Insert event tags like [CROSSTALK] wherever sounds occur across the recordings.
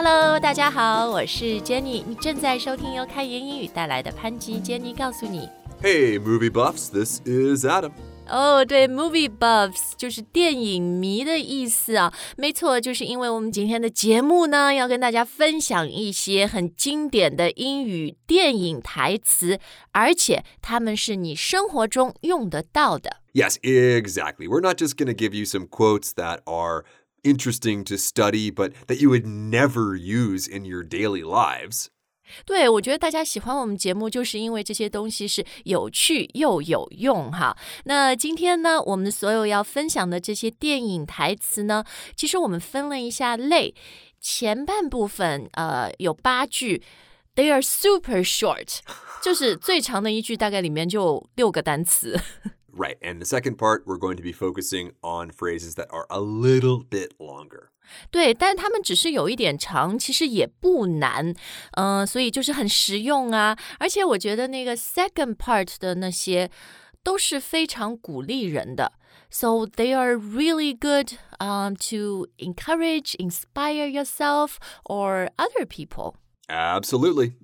Hello，大家好，我是 Jenny，你正在收听由开言英语带来的潘吉 Jenny 告诉你。 Hey, movie buffs, this is Adam. 哦，对，movie buffs 就是电影迷的意思啊。没错，就是因为我们今天的节目呢，要跟大家分享一些很经典的英语电影台词，而且他们是你生活中用得到的。 Yes, exactly. We're not just going to give you some quotes that are interesting to study, but that you would never use in your daily lives. 对，我觉得大家喜欢我们节目，就是因为这些东西是有趣又有用哈。那今天呢，我们所有要分享的这些电影台词呢，其实我们分了一下类，前半部分呃有八句，they are super short，就是最长的一句大概里面就六个单词。 Right. And the second part, we're going to be focusing on phrases that are a little bit longer. 对，但他们只是有一点长，其实也不难，嗯、所以就是很实用啊。而且我觉得那个 second part 的那些都是非常鼓励人的，so they are really good um to encourage, inspire yourself or other people. Absolutely.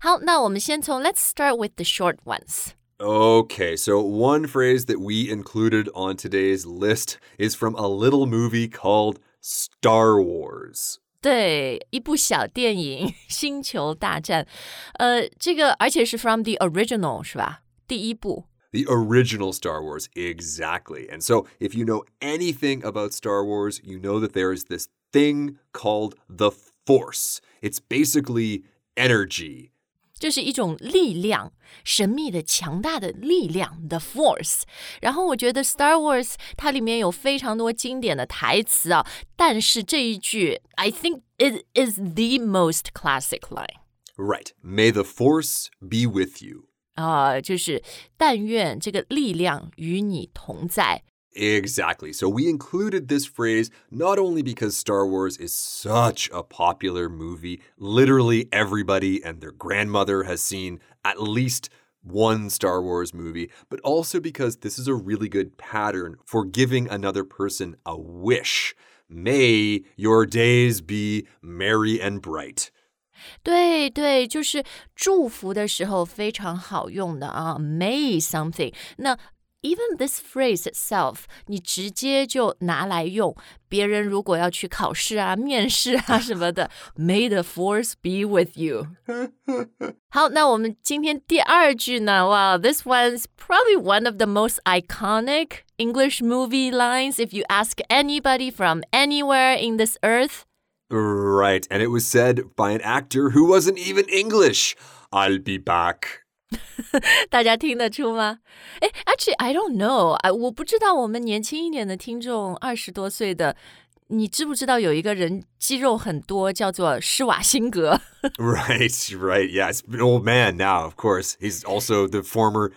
好，那我们先从 Let's start with the short ones. Okay, so one phrase that we included on today's list is from a little movie called Star Wars. 对，一部小电影《星球大战》，呃，这个而且是 from the original 是吧？第一部。 The original Star Wars, exactly. And so, if you know anything about Star Wars, you know that there is this thing called the Force. It's basically energy. 就是一种力量，神秘的、强大的力量，the force。然后我觉得《Star Wars》它里面有非常多经典的台词啊，但是这一句，I think it is the most classic line Right. May the Force be with you. 啊、就是但愿这个力量与你同在。Exactly. So, we included this phrase not only because Star Wars is such a popular movie, literally everybody and their grandmother has seen at least one Star Wars movie, but also because this is a really good pattern for giving another person a wish. May your days be merry and bright. 对对，就是祝福的时候非常好用的啊，May something。那 even this phrase itself，你直接就拿来用。别人如果要去考试啊、面试啊什么的，May [LAUGHS] the force be with you。好，那我们今天第二句呢？哇，this [LAUGHS] one's probably one of the most iconic English movie lines. If you ask anybody from anywhere in this earth. Right. And it was said by an actor who wasn't even English. I'll be back. 大家听得出吗？哎，actually I don't know，哎，我不知道我们年轻一点的听众，二十多岁的，你知不知道有一个人肌肉很多，叫做施瓦辛格？Right, right. Yeah, it's an old man now, of course. He's also the former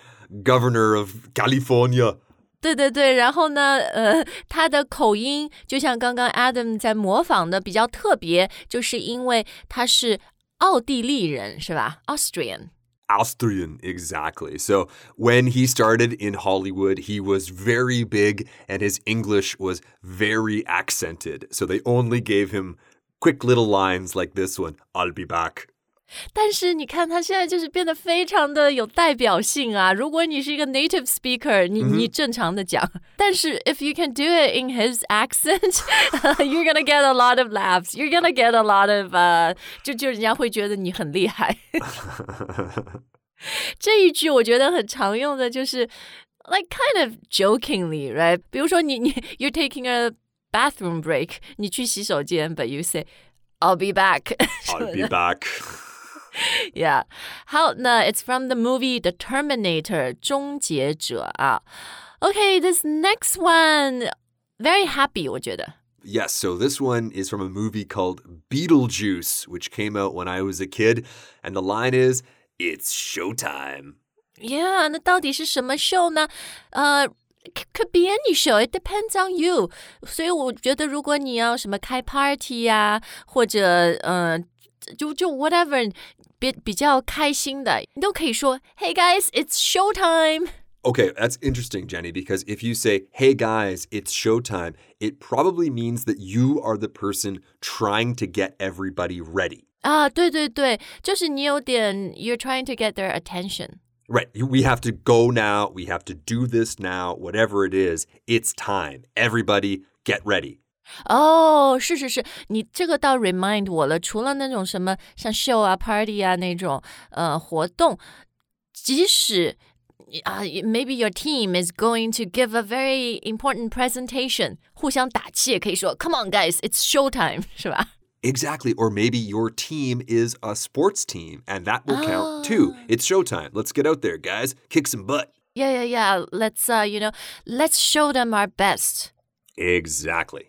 governor of California. 对对对，然后呢，呃，他的口音就像刚刚 Adam 在模仿的比较特别，就是因为他是奥地利人，是吧？Austrian。Austrian, exactly. So when he started in Hollywood, he was very big and his English was very accented. So they only gave him quick little lines like this one I'll be back. 但是你看，他现在就是变得非常的有代表性啊！如果你是一个 native speaker，你、你正常的讲，但是 if you can do it in his accent，you're [LAUGHS] gonna get a lot of laughs. You're gonna get a lot of 呃、就就人家会觉得你很厉害。这一句我觉得很常用的就是，[LAUGHS] like kind of jokingly, right？比如说你你 you're taking a bathroom break，你去洗手间，but you say I'll be back. [LAUGHS] I'll be back. Yeah，好，那 it's from the movie The Terminator 终结者啊。Okay, this next one very happy，我觉得。 Yes, so this one is from a movie called Beetlejuice, which came out when I was a kid. And the line is, It's showtime. Yeah，那到底是什么 show 呢？呃。Could be any show. It depends on you. 所以我觉得，如果你要什么开 party 呀、或者呃， 就就 whatever，比比较开心的，你都可以说，Hey guys, it's show time. Okay, that's interesting, Jenny, because if you say, hey guys, it's showtime, it probably means that you are the person trying to get everybody ready. 啊，对对对，就是你有点 you're trying to get their attention。 Right. We have to go now. We have to do this now. Whatever it is, it's time. Everybody get ready. 哦，是是是，你这个倒 remind 我了。除了那种什么像 show 啊、party 啊那种呃活动，即使啊、maybe your team is going to give a very important presentation，互相打气也可以说 Come on, guys, it's show time，是吧？ Exactly. Or maybe your team is a sports team, and that will count too. It's showtime. Let's get out there, guys. Kick some butt. Yeah, yeah, yeah. Let's uh, you know, let's show them our best. Exactly.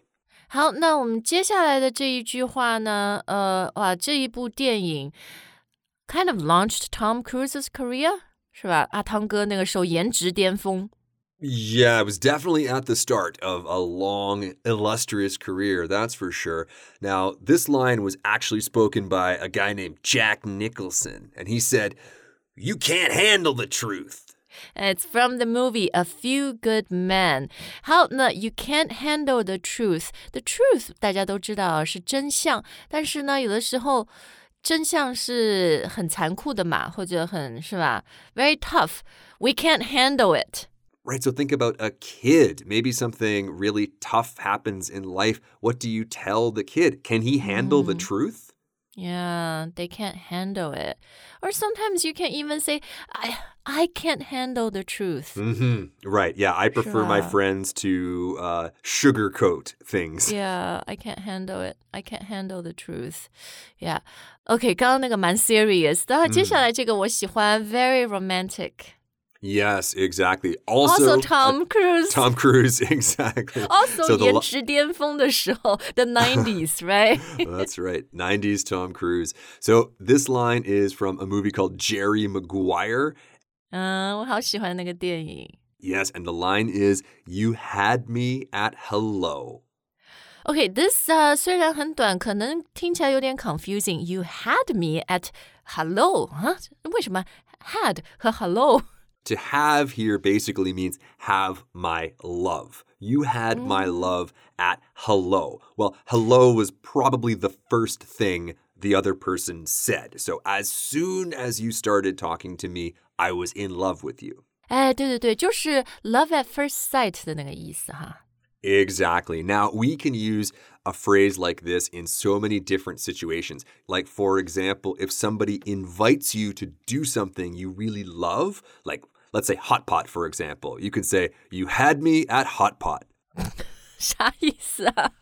好，那我们接下来的这一句话呢？呃，哇，这一部电影 kind of launched Tom Cruise's career，是吧？啊，汤哥那个时候颜值巅峰。 Yeah, it was definitely at the start of a long, illustrious career, that's for sure. Now, this line was actually spoken by a guy named Jack Nicholson, and he said, You can't handle the truth. It's from the movie A Few Good Men。好，那 you can't handle the truth。The truth 大家都知道是真相，但是呢，有的时候真相是很残酷的嘛，或者很是吧，very tough。We can't handle it。 Right, so think about a kid. Maybe something really tough happens in life. What do you tell the kid? Can he handle the truth? Yeah, they can't handle it. Or sometimes you can even say, I I can't handle the truth. hmm Right, yeah, I prefer my Sure. friends to uh, sugarcoat things. Yeah, I can't handle it. I can't handle the truth. Yeah. OK，刚刚那个蛮 serious 的，接下来这个我喜欢，very romantic。 Yes, exactly. Also, Also uh, Tom Cruise. Tom Cruise, exactly. [LAUGHS] Also So the 颜 li- 值巅峰的时候，the [LAUGHS] nineties, right? [LAUGHS] That's right. 90s Tom Cruise. So this line is from a movie called Jerry Maguire. 嗯，我好喜欢那个电影。 Yes, and the line is You had me at hello. OK，this、uh, 虽然很短，可能听起来有点 confusing。You had me at hello 啊？为什么 had 和 hello？ To have here basically means have my love. You had my love at hello. Well, hello was probably the first thing the other person said. So as soon as you started talking to me, I was in love with you. 哎，对对对，就是 love at first sight 的那个意思哈。 Exactly. Now, we can use a phrase like this in so many different situations. Like, for example, if somebody invites you to do something you really love, like let's say hot pot, for example, you can say, You had me at hot pot. [LAUGHS] [LAUGHS] 啥意思啊？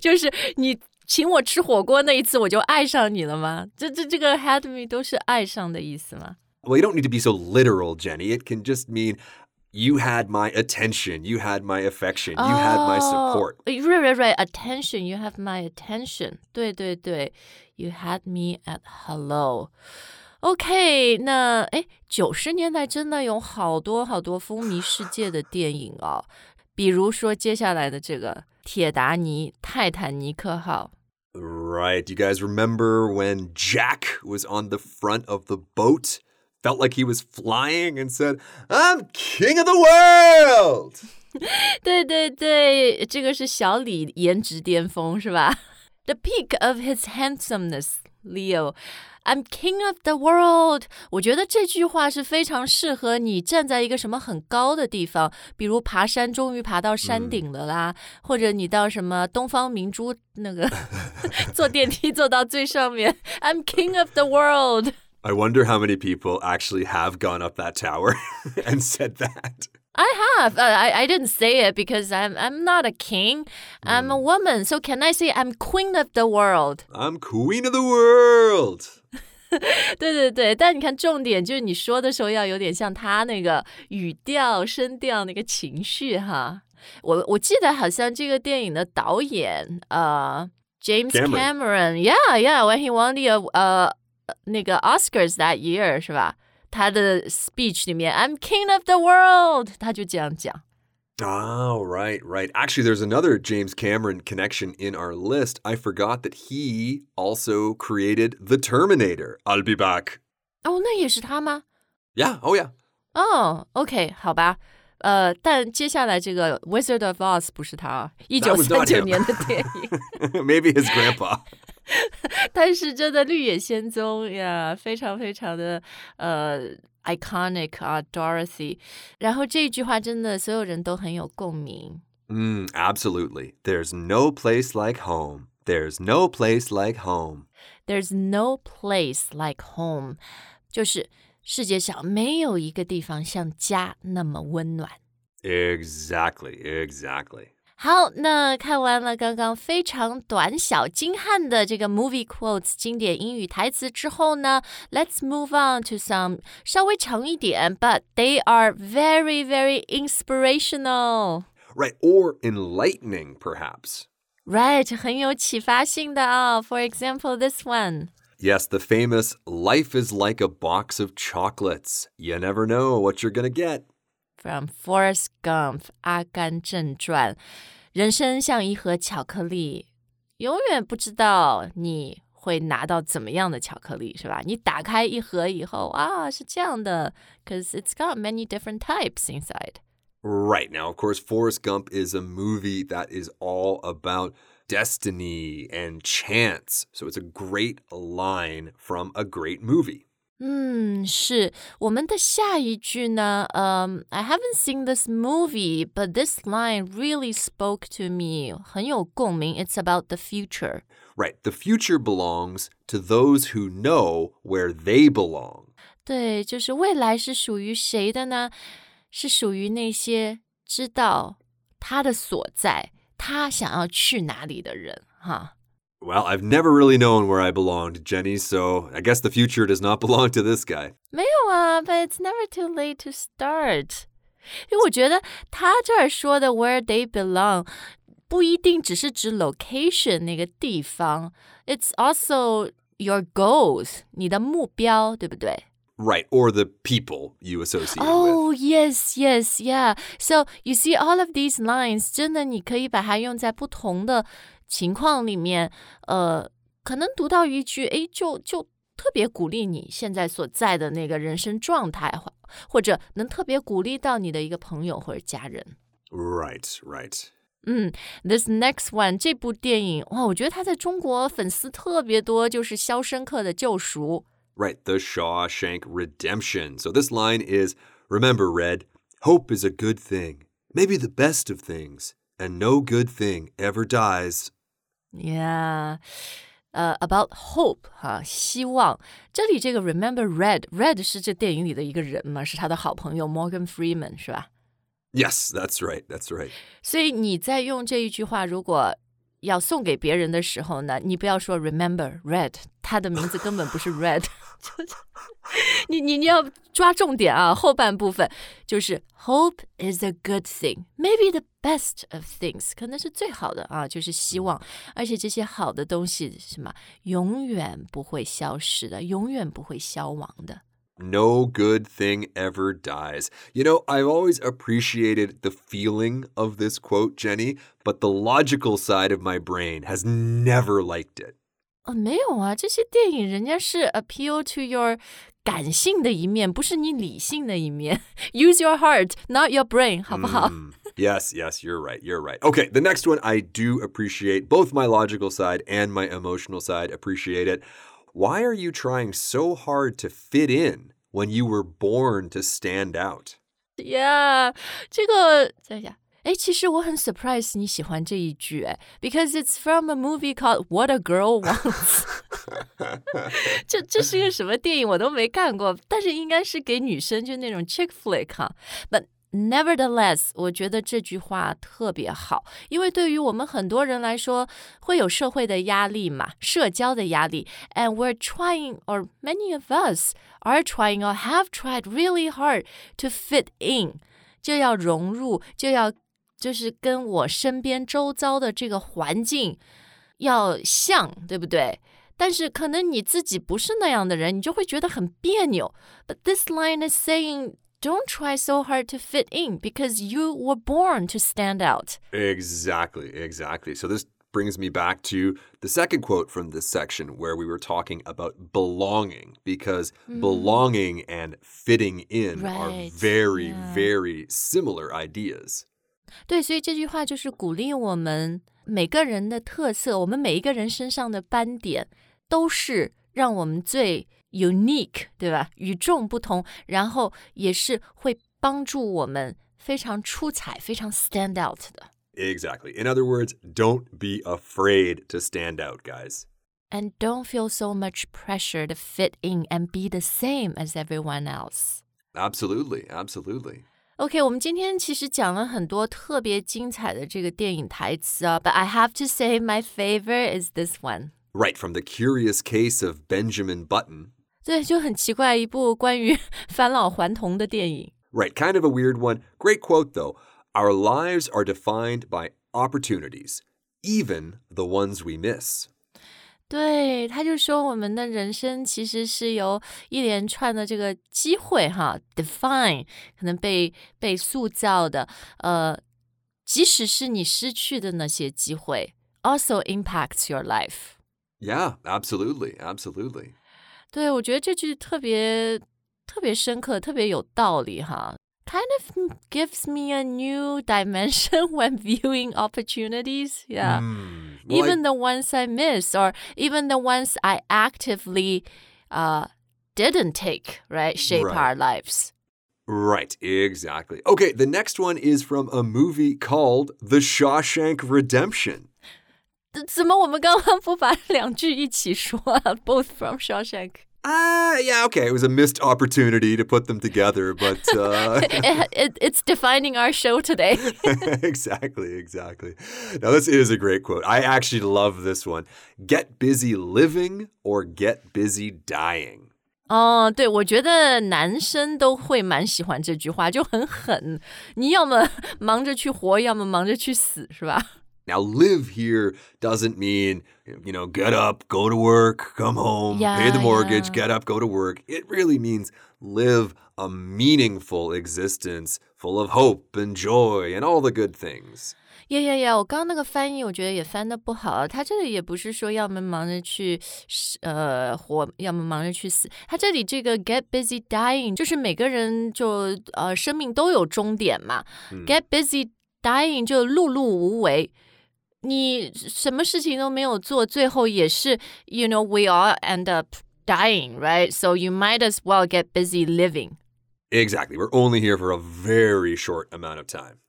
就是你请我吃火锅那一次，我就爱上你了吗？这这这个 had me 都是爱上的意思吗？ Well, you don't need to be so literal, Jenny. It can just mean you had my attention, you had my affection, you had my support. 哦 Right, right, right. Attention, you have my attention. 对对对，You had me at hello. OK，那哎，九十年代真的有好多好多风靡世界的电影哦，比如说接下来的这个《铁达尼泰坦尼克号》。 Right. You guys remember when Jack was on the front of the boat? Felt like he was flying and said, I'm king of the world. [LAUGHS] 对对对，这个是小李颜值巅峰是吧？The peak of his handsomeness, Leo. I'm king of the world。我觉得这句话是非常适合你站在一个什么很高的地方，比如爬山，终于爬到山顶了啦，或者你到什么东方明珠那个[LAUGHS] 坐电梯坐到最上面，I'm king of the world。 I wonder how many people actually have gone up that tower [LAUGHS] and said that. I have. Uh, I I didn't say it because I'm I'm not a king. I'm a woman. So can I say I'm queen of the world? I'm queen of the world. [LAUGHS] 对对对，但你看重点就是你说的时候要有点像他那个语调、声调那个情绪哈。我我记得好像这个电影的导演呃 James Cameron. Cameron，yeah yeah，when he won the 呃那个 Oscars that year 是吧？ 他的 speech 里面 I'm king of the world，他就这样讲。 Oh, right, right. Actually, there's another James Cameron connection in our list. I forgot that he also created The Terminator. I'll be back. 哦，那也是他吗？ Yeah, oh yeah. 哦，OK，好吧。呃，但接下来这个《Wizard of Oz》不是他，一 That 九 was 三 not 九 him. 年的电影， Maybe his [LAUGHS] grandpa. [LAUGHS] [LAUGHS] 但是真的《绿野仙踪》呀，非常非常的呃 iconic 啊，Dorothy。然后这句话真的所有人都很有共鸣。 Mm, absolutely. There's no place like home. There's no place like home. There's no place like home，就是世界上没有一个地方像家那么温暖。 Exactly, exactly. 好，那看完了刚刚非常短小精悍的这个 movie quotes 经典英语台词之后呢，Let's move on to some 稍微长一点，but they are very very inspirational。 Right, or enlightening, perhaps. Right，很有启发性的啊、For example, this one. Yes, the famous life is like a box of chocolates. You never know what you're going to get. From Forrest Gump，《阿甘正传》， 人生像一盒巧克力，永远不知道你会拿到怎么样的巧克力，是吧？你打开一盒以后啊，是这样的，cause it's got many different types inside. Right. Now, of course, Forrest Gump is a movie that is all about destiny and chance. So it's a great line from a great movie. 嗯，是我们的下一句呢。嗯、i haven't seen this movie, but this line really spoke to me，很有共鸣。It's about the future. Right. The future belongs to those who know where they belong. 对，就是未来是属于谁的呢？是属于那些知道他的所在，他想要去哪里的人，哈。 Well, I've never really known where I belonged, Jenny, so I guess the future does not [LAUGHS] belong to this guy. 没有啊，but it's never too late to start。因为我觉得他这儿说的 where they belong，不一定只是指 location 那个地方，it's also your goals，你的目标，对不对？ Right. Or the people you associate with. Oh, yes, yes, yeah. So you see all of these lines，真的你可以把它用在不同的 情况里面，呃，可能读到一句，诶，就就特别鼓励你现在所在的那个人生状态，或或者能特别鼓励到你的一个朋友或者家人。 Right, right. 嗯，This next one 这部电影哇，我觉得它在中国粉丝特别多，就是《肖申克的救赎》。 Right, the Shawshank Redemption. So this line is Remember, Red, hope is a good thing, maybe the best of things, and no good thing ever dies. Yeah，呃、a b o u t hope 哈、希望。这里这个 remember Red，Red 是这电影里的一个人嘛，是他的好朋友 Morgan Freeman 是吧？ Yes, that's right, that's right. 所以你在用这一句话，如果要送给别人的时候呢，你不要说 remember Red，他的名字根本不是 Red，就是 [LAUGHS] 你你你要抓重点啊，后半部分就是 hope is a good thing，maybe the best of things，可能是最好的啊，就是希望，而且这些好的东西什么永远不会消失的，永远不会消亡的。 No good thing ever dies. You know, I've always appreciated the feeling of this quote, Jenny, but the logical side of my brain has never liked it. 哦，没有啊，这些电影人家是 appeal to your 感性的一面，不是你理性的一面。Use your [LAUGHS] heart, not your brain，好不好？ Mm, yes, yes, you're right. You're right. Okay, the next one I do appreciate both my logical side and my emotional side appreciate it. Why are you trying so hard to fit in when you were born to stand out? Yeah，这个等一下。 哎，其实我很 surprise 你喜欢这一句，哎，because it's from a movie called What a Girl [LAUGHS] Wants [LAUGHS] 这这是个什么电影我都没看过，但是应该是给女生就那种 chick flick 哈。But nevertheless，我觉得这句话特别好，因为对于我们很多人来说，会有社会的压力嘛，社交的压力，and we're trying, or many of us are trying or have tried really hard to fit in，就要融入，就要 就是跟我身边周遭的这个环境要像，对不对？但是可能你自己不是那样的人，你就会觉得很别扭。But this line is saying don't try so hard to fit in because you were born to stand out. Exactly, exactly. So this brings me back to the second quote from this section where we were talking about belonging because belonging and fitting in are Right, very, yeah. very similar ideas. 对，所以这句话就是鼓励我们每个人的特色，我们每一个人身上的斑点，都是让我们最 unique，对吧？与众不同，然后也是会帮助我们非常出彩、非常 stand out 的。 Exactly. In other words, don't be afraid to stand out, guys. And don't feel so much pressure to fit in and be the same as everyone else. Absolutely, absolutely. OK，我们今天其实讲了很多特别精彩的这个电影台词啊，But I have to say my favorite is this one。 Right from the curious case of Benjamin Button. 对，就很奇怪，一部关于返老还童的电影。 Right, kind [LAUGHS] of a weird one. Great quote, though. Our lives are defined by opportunities, even the ones we miss. 对，他就说我们的人生其实是由一连串的这个机会哈，define 可能被被塑造的，呃，即使是你失去的那些机会，also impacts your life。 Yeah, absolutely, absolutely. 对，我觉得这句特别特别深刻，特别有道理哈。Kind of gives me a new dimension [LAUGHS] when viewing opportunities. Yeah. Hmm. Well, I- even the ones I miss or even the ones I actively uh, didn't take, right, shape Right. our lives. right, exactly. Okay, the next one is from a movie called The Shawshank Redemption. [LAUGHS] 怎怎么我们刚刚不把两句一起说啊？Both from Shawshank. Ah, yeah, okay. It was a missed opportunity to put them together, but [LAUGHS] uh, it, it, it's defining our show today. [LAUGHS] exactly, exactly. Now, this is a great quote. I actually love this one. Get busy living or get busy dying. 哦，对，我觉得男生都会蛮喜欢这句话，就很狠。你要么忙着去活，要么忙着去死，是吧？ Now, live here doesn't mean, you know, get up, go to work, come home, pay the Yeah, mortgage, yeah. get up, go to work. It really means live a meaningful existence full of hope and joy and all the good things. 呀呀呀！我刚刚那个翻译，我觉得也翻的不好。他这里也不是说要么忙着去呃活，要么忙着去死。他这里这个 get busy dying，就是每个人就呃生命都有终点嘛。get busy dying 就碌碌无为。 你什么事情都没有做，最后也是，you know we all end up dying, right? So you might as well get busy living. Exactly. We're only here for a very short amount of time.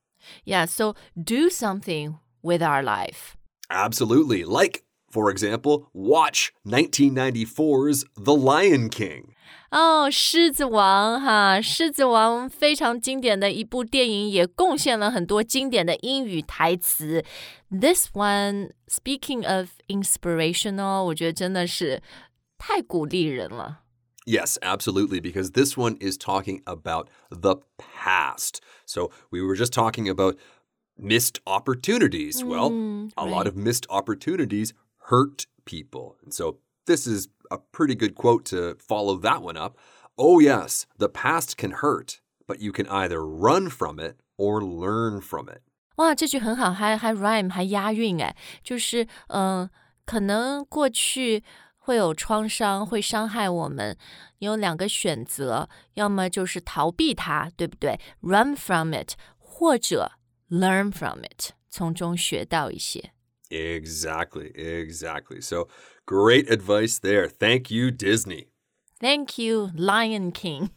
Yeah, so do something with our life. Absolutely. Like, for example, watch 1994's The Lion King. 哦，狮子王哈，狮子王非常经典的一部电影，也贡献了很多经典的英语台词。This one, speaking of inspirational，我觉得真的是太鼓励人了。 Yes, absolutely, because this one is talking about the past. So we were just talking about missed opportunities. well, Mm, a lot right. of missed opportunities hurt people. And so this is a pretty good quote to follow that one up. Oh, yes, the past can hurt, but you can either run from it or learn from it. 哇，这句很好，还还 rhyme 还押韵哎，就是嗯、呃可能过去会有创伤，会伤害我们，你有两个选择，要么就是逃避它，对不对？Run from it，或者 learn from it，从中学到一些。 Exactly, exactly. So great advice there. Thank you, Disney. Thank you, Lion King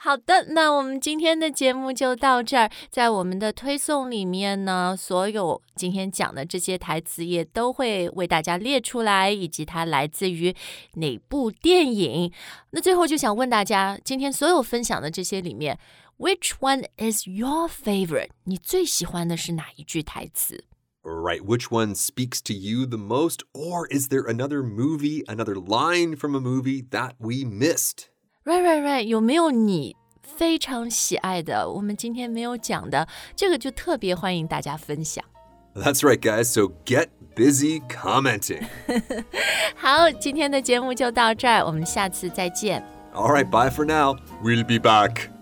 。好的，那我们今天的节目就到这儿。在我们的推送里面呢，所有今天讲的这些台词也都会为大家列出来，以及它来自于哪部电影。那最后就想问大家，今天所有分享的这些里面，Which one is your favorite？你最喜欢的是哪一句台词？ Right. Which one speaks to you the most? Or is there another movie, another line from a movie that we missed? Right, right, right。有没有你非常喜爱的？我们今天没有讲的，这个就特别欢迎大家分享。 That's right, guys. So get busy commenting. [LAUGHS] 好，今天的节目就到这儿，我们下次再见。 All right, bye for now. We'll be back.